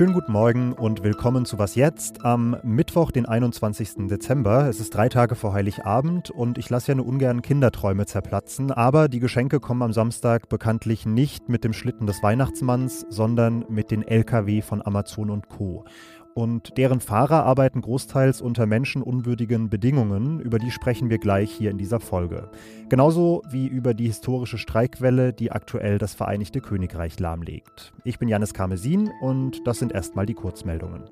Schönen guten Morgen und willkommen zu Was jetzt am Mittwoch, den 21. Dezember. Es ist drei Tage vor Heiligabend und ich lasse ja nur ungern Kinderträume zerplatzen, aber die Geschenke kommen am Samstag bekanntlich nicht mit dem Schlitten des Weihnachtsmanns, sondern mit den LKW von Amazon und Co und deren Fahrer arbeiten großteils unter menschenunwürdigen Bedingungen. Über die sprechen wir gleich hier in dieser Folge. Genauso wie über die historische Streikwelle, die aktuell das Vereinigte Königreich lahmlegt. Ich bin Janis Karmesin und das sind erstmal die Kurzmeldungen.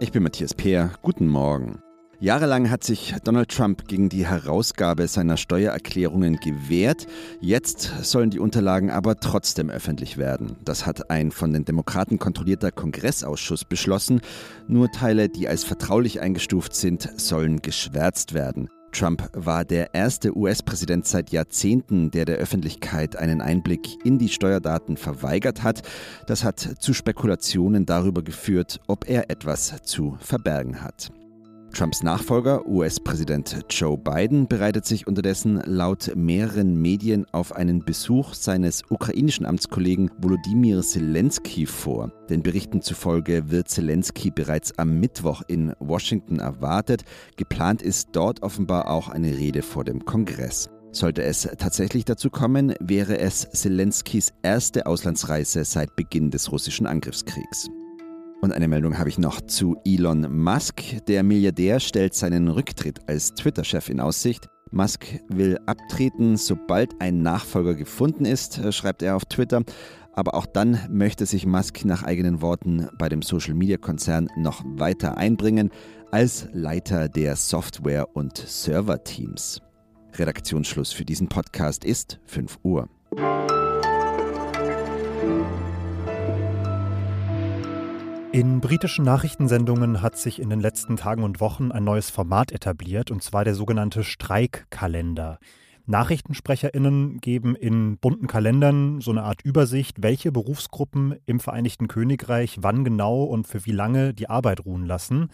Ich bin Matthias Peer. Guten Morgen. Jahrelang hat sich Donald Trump gegen die Herausgabe seiner Steuererklärungen gewehrt. Jetzt sollen die Unterlagen aber trotzdem öffentlich werden. Das hat ein von den Demokraten kontrollierter Kongressausschuss beschlossen. Nur Teile, die als vertraulich eingestuft sind, sollen geschwärzt werden. Trump war der erste US-Präsident seit Jahrzehnten, der der Öffentlichkeit einen Einblick in die Steuerdaten verweigert hat. Das hat zu Spekulationen darüber geführt, ob er etwas zu verbergen hat. Trumps Nachfolger, US-Präsident Joe Biden, bereitet sich unterdessen laut mehreren Medien auf einen Besuch seines ukrainischen Amtskollegen Volodymyr Zelensky vor. Den Berichten zufolge wird Zelensky bereits am Mittwoch in Washington erwartet. Geplant ist dort offenbar auch eine Rede vor dem Kongress. Sollte es tatsächlich dazu kommen, wäre es Zelenskys erste Auslandsreise seit Beginn des russischen Angriffskriegs. Und eine Meldung habe ich noch zu Elon Musk. Der Milliardär stellt seinen Rücktritt als Twitter-Chef in Aussicht. Musk will abtreten, sobald ein Nachfolger gefunden ist, schreibt er auf Twitter. Aber auch dann möchte sich Musk nach eigenen Worten bei dem Social-Media-Konzern noch weiter einbringen als Leiter der Software- und Server-Teams. Redaktionsschluss für diesen Podcast ist 5 Uhr. In britischen Nachrichtensendungen hat sich in den letzten Tagen und Wochen ein neues Format etabliert, und zwar der sogenannte Streikkalender. Nachrichtensprecherinnen geben in bunten Kalendern so eine Art Übersicht, welche Berufsgruppen im Vereinigten Königreich wann genau und für wie lange die Arbeit ruhen lassen.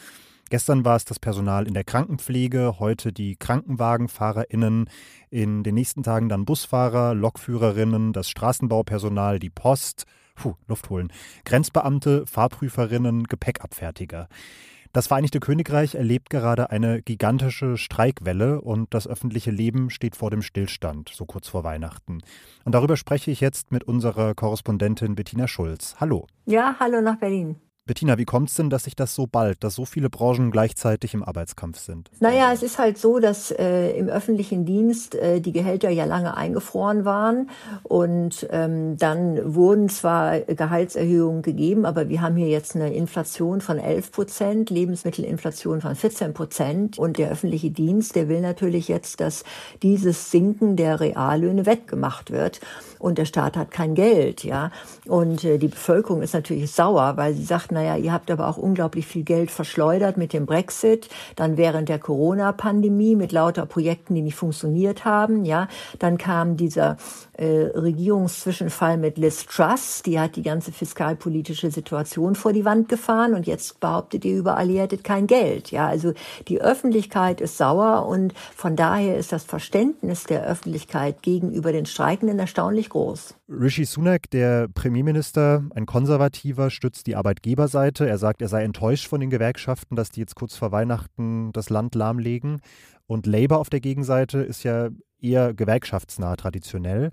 Gestern war es das Personal in der Krankenpflege, heute die Krankenwagenfahrerinnen, in den nächsten Tagen dann Busfahrer, Lokführerinnen, das Straßenbaupersonal, die Post, puh, Luft holen, Grenzbeamte, Fahrprüferinnen, Gepäckabfertiger. Das Vereinigte Königreich erlebt gerade eine gigantische Streikwelle und das öffentliche Leben steht vor dem Stillstand, so kurz vor Weihnachten. Und darüber spreche ich jetzt mit unserer Korrespondentin Bettina Schulz. Hallo. Ja, hallo nach Berlin. Bettina, wie kommt es denn, dass sich das so bald, dass so viele Branchen gleichzeitig im Arbeitskampf sind? Naja, es ist halt so, dass äh, im öffentlichen Dienst äh, die Gehälter ja lange eingefroren waren und ähm, dann wurden zwar Gehaltserhöhungen gegeben, aber wir haben hier jetzt eine Inflation von 11 Prozent, Lebensmittelinflation von 14 Prozent und der öffentliche Dienst, der will natürlich jetzt, dass dieses Sinken der Reallöhne wettgemacht wird und der Staat hat kein Geld, ja. Und äh, die Bevölkerung ist natürlich sauer, weil sie sagt, naja, ihr habt aber auch unglaublich viel Geld verschleudert mit dem Brexit, dann während der Corona-Pandemie mit lauter Projekten, die nicht funktioniert haben, ja. Dann kam dieser äh, Regierungszwischenfall mit Liz Truss, die hat die ganze fiskalpolitische Situation vor die Wand gefahren und jetzt behauptet ihr überall, ihr hättet kein Geld, ja. Also die Öffentlichkeit ist sauer und von daher ist das Verständnis der Öffentlichkeit gegenüber den Streikenden erstaunlich groß. Rishi Sunak, der Premierminister, ein Konservativer, stützt die Arbeitgeberseite. Er sagt, er sei enttäuscht von den Gewerkschaften, dass die jetzt kurz vor Weihnachten das Land lahmlegen. Und Labour auf der Gegenseite ist ja eher gewerkschaftsnah traditionell.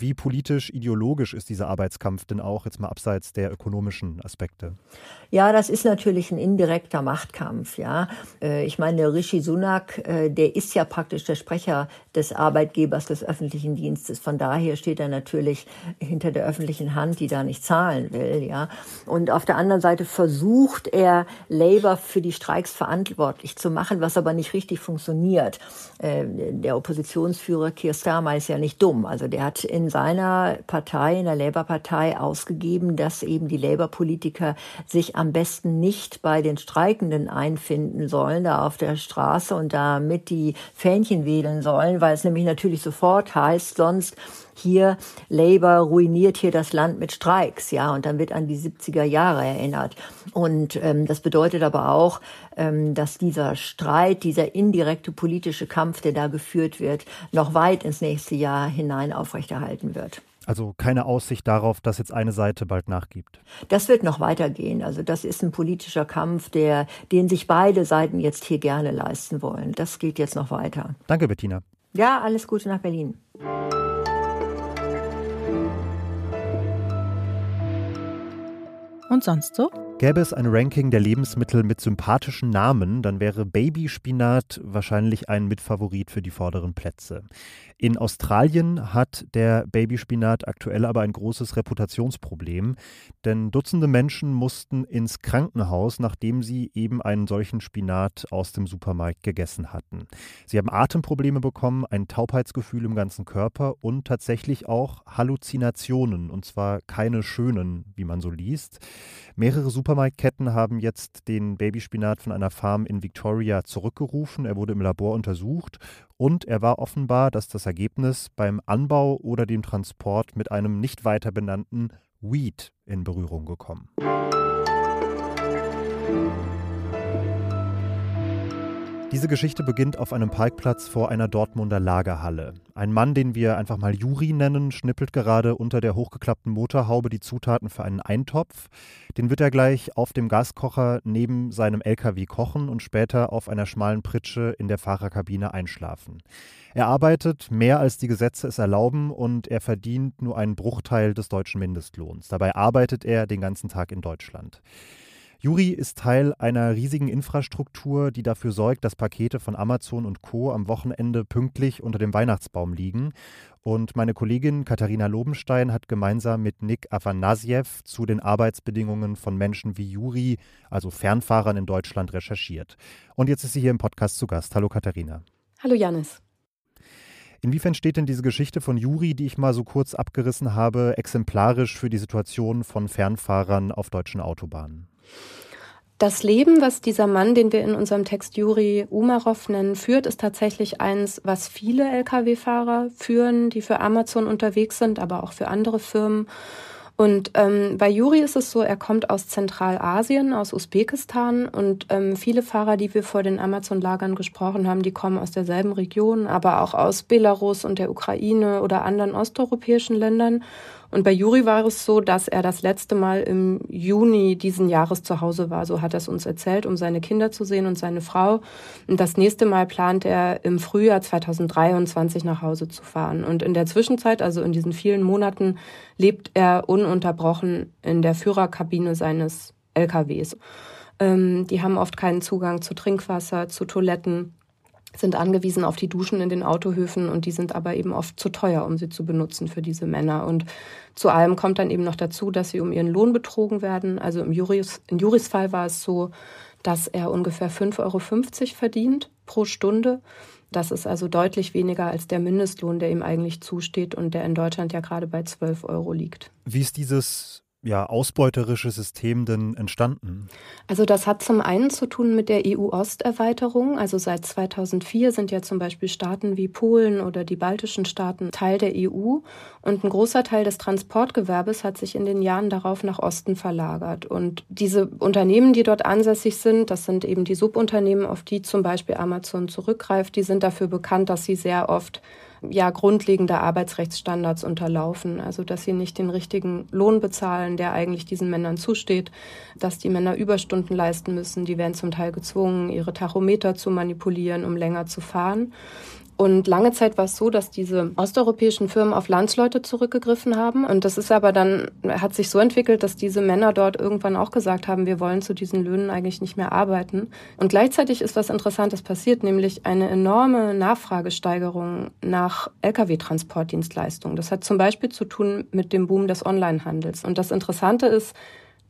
Wie politisch, ideologisch ist dieser Arbeitskampf denn auch, jetzt mal abseits der ökonomischen Aspekte? Ja, das ist natürlich ein indirekter Machtkampf, ja. Äh, ich meine, Rishi Sunak, äh, der ist ja praktisch der Sprecher des Arbeitgebers des öffentlichen Dienstes. Von daher steht er natürlich hinter der öffentlichen Hand, die da nicht zahlen will, ja. Und auf der anderen Seite versucht er, Labour für die Streiks verantwortlich zu machen, was aber nicht richtig funktioniert. Äh, der Oppositionsführer Keir Starmer ist ja nicht dumm. Also der hat in seiner Partei, in der Labour-Partei ausgegeben, dass eben die Labour-Politiker sich am besten nicht bei den Streikenden einfinden sollen, da auf der Straße und damit die Fähnchen wedeln sollen, weil es nämlich natürlich sofort heißt, sonst hier Labour ruiniert hier das Land mit Streiks, ja, und dann wird an die 70er Jahre erinnert. Und ähm, das bedeutet aber auch, ähm, dass dieser Streit, dieser indirekte politische Kampf, der da geführt wird, noch weit ins nächste Jahr hinein aufrechterhalten wird. Also keine Aussicht darauf, dass jetzt eine Seite bald nachgibt. Das wird noch weitergehen. Also das ist ein politischer Kampf, der, den sich beide Seiten jetzt hier gerne leisten wollen. Das geht jetzt noch weiter. Danke, Bettina. Ja, alles Gute nach Berlin. Und sonst so? Gäbe es ein Ranking der Lebensmittel mit sympathischen Namen, dann wäre Babyspinat wahrscheinlich ein Mitfavorit für die vorderen Plätze. In Australien hat der Babyspinat aktuell aber ein großes Reputationsproblem, denn Dutzende Menschen mussten ins Krankenhaus, nachdem sie eben einen solchen Spinat aus dem Supermarkt gegessen hatten. Sie haben Atemprobleme bekommen, ein Taubheitsgefühl im ganzen Körper und tatsächlich auch Halluzinationen, und zwar keine schönen, wie man so liest. Mehrere Supermarktketten haben jetzt den Babyspinat von einer Farm in Victoria zurückgerufen. Er wurde im Labor untersucht und er war offenbar, dass das Ergebnis beim Anbau oder dem Transport mit einem nicht weiter benannten Weed in Berührung gekommen. Diese Geschichte beginnt auf einem Parkplatz vor einer Dortmunder Lagerhalle. Ein Mann, den wir einfach mal Juri nennen, schnippelt gerade unter der hochgeklappten Motorhaube die Zutaten für einen Eintopf. Den wird er gleich auf dem Gaskocher neben seinem LKW kochen und später auf einer schmalen Pritsche in der Fahrerkabine einschlafen. Er arbeitet mehr als die Gesetze es erlauben und er verdient nur einen Bruchteil des deutschen Mindestlohns. Dabei arbeitet er den ganzen Tag in Deutschland. Juri ist Teil einer riesigen Infrastruktur, die dafür sorgt, dass Pakete von Amazon und Co. am Wochenende pünktlich unter dem Weihnachtsbaum liegen. Und meine Kollegin Katharina Lobenstein hat gemeinsam mit Nick Afanasiev zu den Arbeitsbedingungen von Menschen wie Juri, also Fernfahrern in Deutschland, recherchiert. Und jetzt ist sie hier im Podcast zu Gast. Hallo Katharina. Hallo Janis. Inwiefern steht denn diese Geschichte von Juri, die ich mal so kurz abgerissen habe, exemplarisch für die Situation von Fernfahrern auf deutschen Autobahnen? Das Leben, was dieser Mann, den wir in unserem Text Juri Umarov nennen, führt, ist tatsächlich eins, was viele Lkw-Fahrer führen, die für Amazon unterwegs sind, aber auch für andere Firmen. Und ähm, bei Juri ist es so, er kommt aus Zentralasien, aus Usbekistan und ähm, viele Fahrer, die wir vor den Amazon-Lagern gesprochen haben, die kommen aus derselben Region, aber auch aus Belarus und der Ukraine oder anderen osteuropäischen Ländern. Und bei Juri war es so, dass er das letzte Mal im Juni diesen Jahres zu Hause war. So hat er es uns erzählt, um seine Kinder zu sehen und seine Frau. Und das nächste Mal plant er im Frühjahr 2023 nach Hause zu fahren. Und in der Zwischenzeit, also in diesen vielen Monaten, lebt er ununterbrochen in der Führerkabine seines LKWs. Ähm, die haben oft keinen Zugang zu Trinkwasser, zu Toiletten sind angewiesen auf die Duschen in den Autohöfen und die sind aber eben oft zu teuer, um sie zu benutzen für diese Männer. Und zu allem kommt dann eben noch dazu, dass sie um ihren Lohn betrogen werden. Also im Juris, in Juris Fall war es so, dass er ungefähr 5,50 Euro verdient pro Stunde. Das ist also deutlich weniger als der Mindestlohn, der ihm eigentlich zusteht und der in Deutschland ja gerade bei 12 Euro liegt. Wie ist dieses ja, ausbeuterische System denn entstanden? Also das hat zum einen zu tun mit der EU-Osterweiterung. Also seit 2004 sind ja zum Beispiel Staaten wie Polen oder die baltischen Staaten Teil der EU. Und ein großer Teil des Transportgewerbes hat sich in den Jahren darauf nach Osten verlagert. Und diese Unternehmen, die dort ansässig sind, das sind eben die Subunternehmen, auf die zum Beispiel Amazon zurückgreift, die sind dafür bekannt, dass sie sehr oft ja grundlegende Arbeitsrechtsstandards unterlaufen. Also dass sie nicht den richtigen Lohn bezahlen, der eigentlich diesen Männern zusteht, dass die Männer Überstunden leisten müssen. Die werden zum Teil gezwungen, ihre Tachometer zu manipulieren, um länger zu fahren. Und lange Zeit war es so, dass diese osteuropäischen Firmen auf Landsleute zurückgegriffen haben. Und das ist aber dann, hat sich so entwickelt, dass diese Männer dort irgendwann auch gesagt haben, wir wollen zu diesen Löhnen eigentlich nicht mehr arbeiten. Und gleichzeitig ist was Interessantes passiert, nämlich eine enorme Nachfragesteigerung nach Lkw-Transportdienstleistungen. Das hat zum Beispiel zu tun mit dem Boom des Onlinehandels. Und das Interessante ist,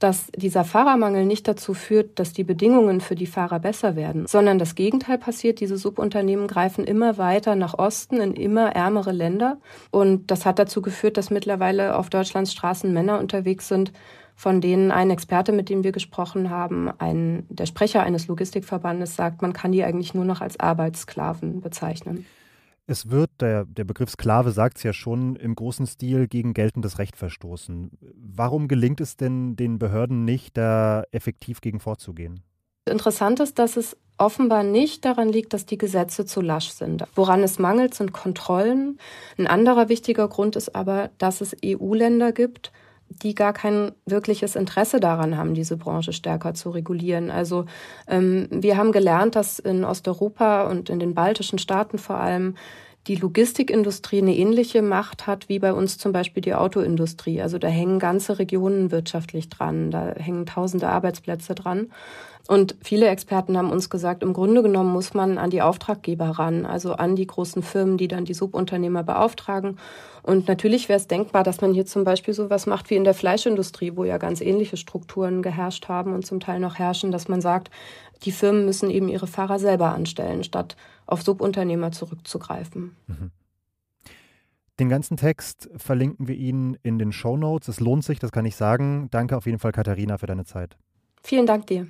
dass dieser Fahrermangel nicht dazu führt, dass die Bedingungen für die Fahrer besser werden, sondern das Gegenteil passiert. Diese Subunternehmen greifen immer weiter nach Osten in immer ärmere Länder. Und das hat dazu geführt, dass mittlerweile auf Deutschlands Straßen Männer unterwegs sind, von denen ein Experte, mit dem wir gesprochen haben, ein, der Sprecher eines Logistikverbandes sagt, man kann die eigentlich nur noch als Arbeitssklaven bezeichnen. Es wird, der, der Begriff Sklave sagt es ja schon, im großen Stil gegen geltendes Recht verstoßen. Warum gelingt es denn den Behörden nicht, da effektiv gegen vorzugehen? Interessant ist, dass es offenbar nicht daran liegt, dass die Gesetze zu lasch sind. Woran es mangelt, sind Kontrollen. Ein anderer wichtiger Grund ist aber, dass es EU-Länder gibt, die gar kein wirkliches Interesse daran haben, diese Branche stärker zu regulieren. Also ähm, wir haben gelernt, dass in Osteuropa und in den baltischen Staaten vor allem die Logistikindustrie eine ähnliche Macht hat wie bei uns zum Beispiel die Autoindustrie. Also da hängen ganze Regionen wirtschaftlich dran, da hängen tausende Arbeitsplätze dran. Und viele Experten haben uns gesagt, im Grunde genommen muss man an die Auftraggeber ran, also an die großen Firmen, die dann die Subunternehmer beauftragen. Und natürlich wäre es denkbar, dass man hier zum Beispiel so was macht wie in der Fleischindustrie, wo ja ganz ähnliche Strukturen geherrscht haben und zum Teil noch herrschen, dass man sagt, die Firmen müssen eben ihre Fahrer selber anstellen, statt auf Subunternehmer zurückzugreifen. Mhm. Den ganzen Text verlinken wir Ihnen in den Show Notes. Es lohnt sich, das kann ich sagen. Danke auf jeden Fall, Katharina, für deine Zeit. Vielen Dank dir.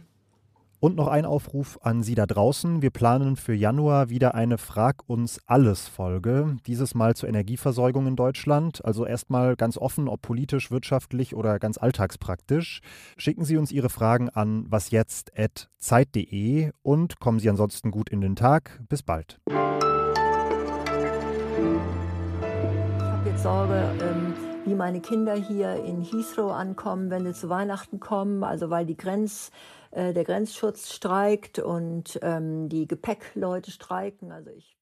Und noch ein Aufruf an Sie da draußen. Wir planen für Januar wieder eine Frag uns alles Folge. Dieses Mal zur Energieversorgung in Deutschland. Also erstmal ganz offen, ob politisch, wirtschaftlich oder ganz alltagspraktisch. Schicken Sie uns Ihre Fragen an wasjetzt.zeit.de und kommen Sie ansonsten gut in den Tag. Bis bald. Ich habe jetzt Sorge, ähm, wie meine Kinder hier in Heathrow ankommen, wenn sie zu Weihnachten kommen. Also weil die Grenz äh, der Grenzschutz streikt und ähm, die Gepäckleute streiken. Also ich